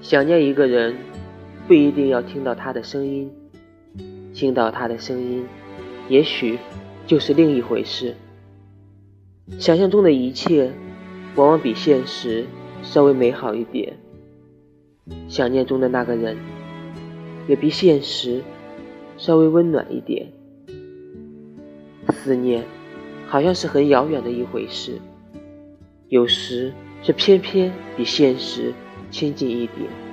想念一个人，不一定要听到他的声音，听到他的声音，也许就是另一回事。想象中的一切，往往比现实稍微美好一点。想念中的那个人，也比现实稍微温暖一点。思念，好像是很遥远的一回事，有时却偏偏比现实亲近一点。